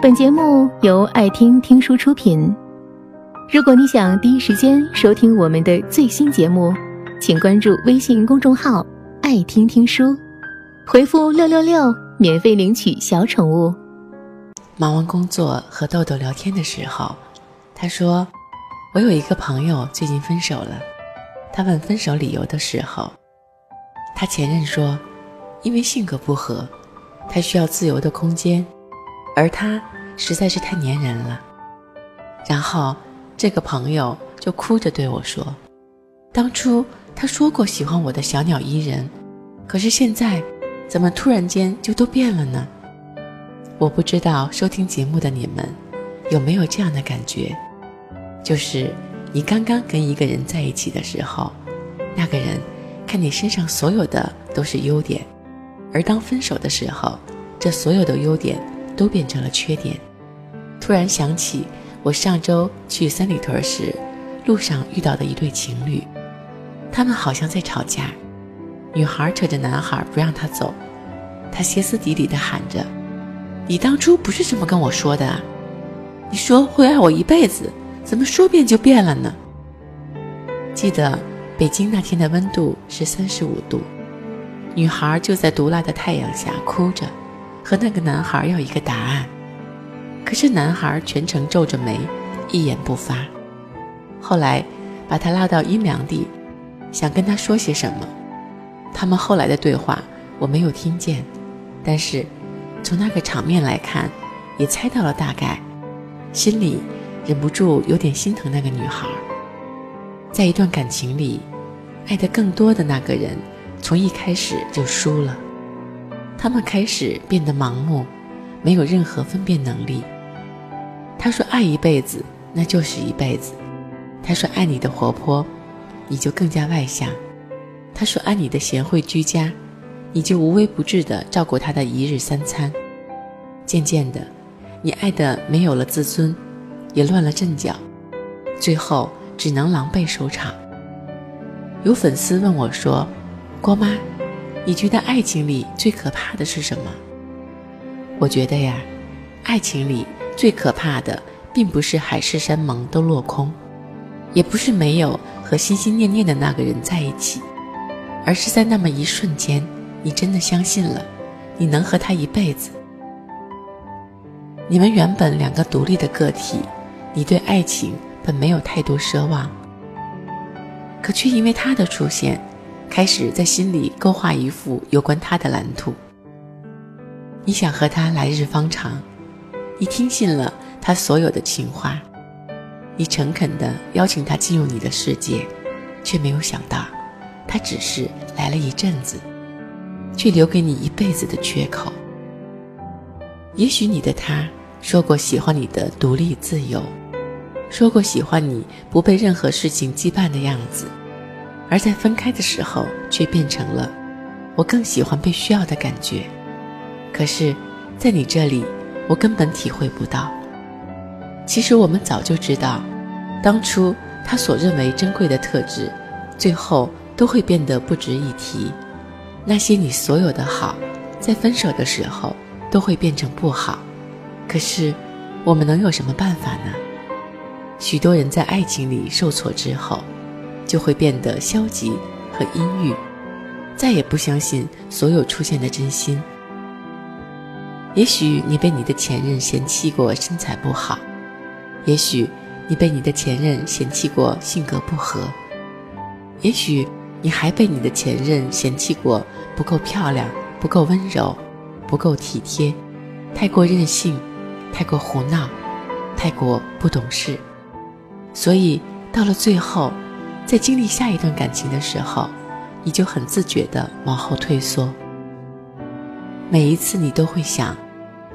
本节目由爱听听书出品。如果你想第一时间收听我们的最新节目，请关注微信公众号“爱听听书”，回复“六六六”免费领取小宠物。忙完工作和豆豆聊天的时候，他说：“我有一个朋友最近分手了。”他问分手理由的时候，他前任说：“因为性格不合，他需要自由的空间，而他实在是太粘人了。”然后这个朋友就哭着对我说：“当初他说过喜欢我的小鸟依人，可是现在怎么突然间就都变了呢？”我不知道收听节目的你们有没有这样的感觉，就是你刚刚跟一个人在一起的时候，那个人看你身上所有的都是优点，而当分手的时候，这所有的优点都变成了缺点。突然想起我上周去三里屯时，路上遇到的一对情侣，他们好像在吵架，女孩扯着男孩不让他走，他歇斯底里地喊着。你当初不是这么跟我说的，你说会爱我一辈子，怎么说变就变了呢？记得北京那天的温度是三十五度，女孩就在毒辣的太阳下哭着，和那个男孩要一个答案。可是男孩全程皱着眉，一言不发。后来把他拉到阴凉地，想跟他说些什么。他们后来的对话我没有听见，但是。从那个场面来看，也猜到了大概，心里忍不住有点心疼那个女孩。在一段感情里，爱的更多的那个人，从一开始就输了。他们开始变得盲目，没有任何分辨能力。他说爱一辈子，那就是一辈子。他说爱你的活泼，你就更加外向。他说爱你的贤惠居家。你就无微不至地照顾他的一日三餐，渐渐的，你爱的没有了自尊，也乱了阵脚，最后只能狼狈收场。有粉丝问我说：“郭妈，你觉得爱情里最可怕的是什么？”我觉得呀，爱情里最可怕的，并不是海誓山盟都落空，也不是没有和心心念念的那个人在一起，而是在那么一瞬间。你真的相信了，你能和他一辈子？你们原本两个独立的个体，你对爱情本没有太多奢望，可却因为他的出现，开始在心里勾画一幅有关他的蓝图。你想和他来日方长，你听信了他所有的情话，你诚恳地邀请他进入你的世界，却没有想到，他只是来了一阵子。却留给你一辈子的缺口。也许你的他说过喜欢你的独立自由，说过喜欢你不被任何事情羁绊的样子，而在分开的时候，却变成了我更喜欢被需要的感觉。可是，在你这里，我根本体会不到。其实我们早就知道，当初他所认为珍贵的特质，最后都会变得不值一提。那些你所有的好，在分手的时候都会变成不好。可是，我们能有什么办法呢？许多人在爱情里受挫之后，就会变得消极和阴郁，再也不相信所有出现的真心。也许你被你的前任嫌弃过身材不好，也许你被你的前任嫌弃过性格不合，也许。你还被你的前任嫌弃过不够漂亮、不够温柔、不够体贴、太过任性、太过胡闹、太过不懂事，所以到了最后，在经历下一段感情的时候，你就很自觉地往后退缩。每一次你都会想，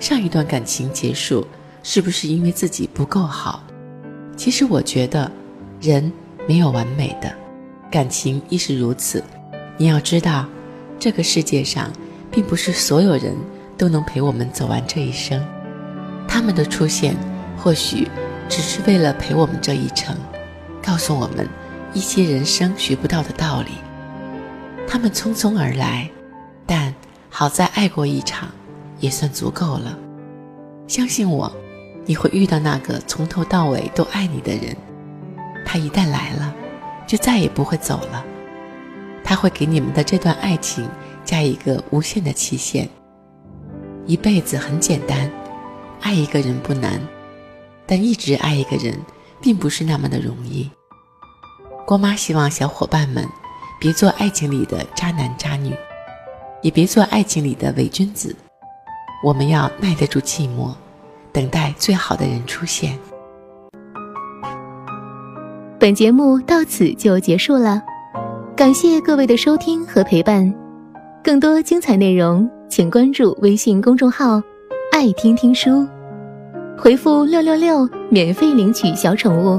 上一段感情结束是不是因为自己不够好？其实我觉得，人没有完美的。感情亦是如此，你要知道，这个世界上，并不是所有人都能陪我们走完这一生。他们的出现，或许只是为了陪我们这一程，告诉我们一些人生学不到的道理。他们匆匆而来，但好在爱过一场，也算足够了。相信我，你会遇到那个从头到尾都爱你的人。他一旦来了，就再也不会走了。他会给你们的这段爱情加一个无限的期限。一辈子很简单，爱一个人不难，但一直爱一个人，并不是那么的容易。郭妈希望小伙伴们，别做爱情里的渣男渣女，也别做爱情里的伪君子。我们要耐得住寂寞，等待最好的人出现。本节目到此就结束了，感谢各位的收听和陪伴。更多精彩内容，请关注微信公众号“爱听听书”，回复“六六六”免费领取小宠物。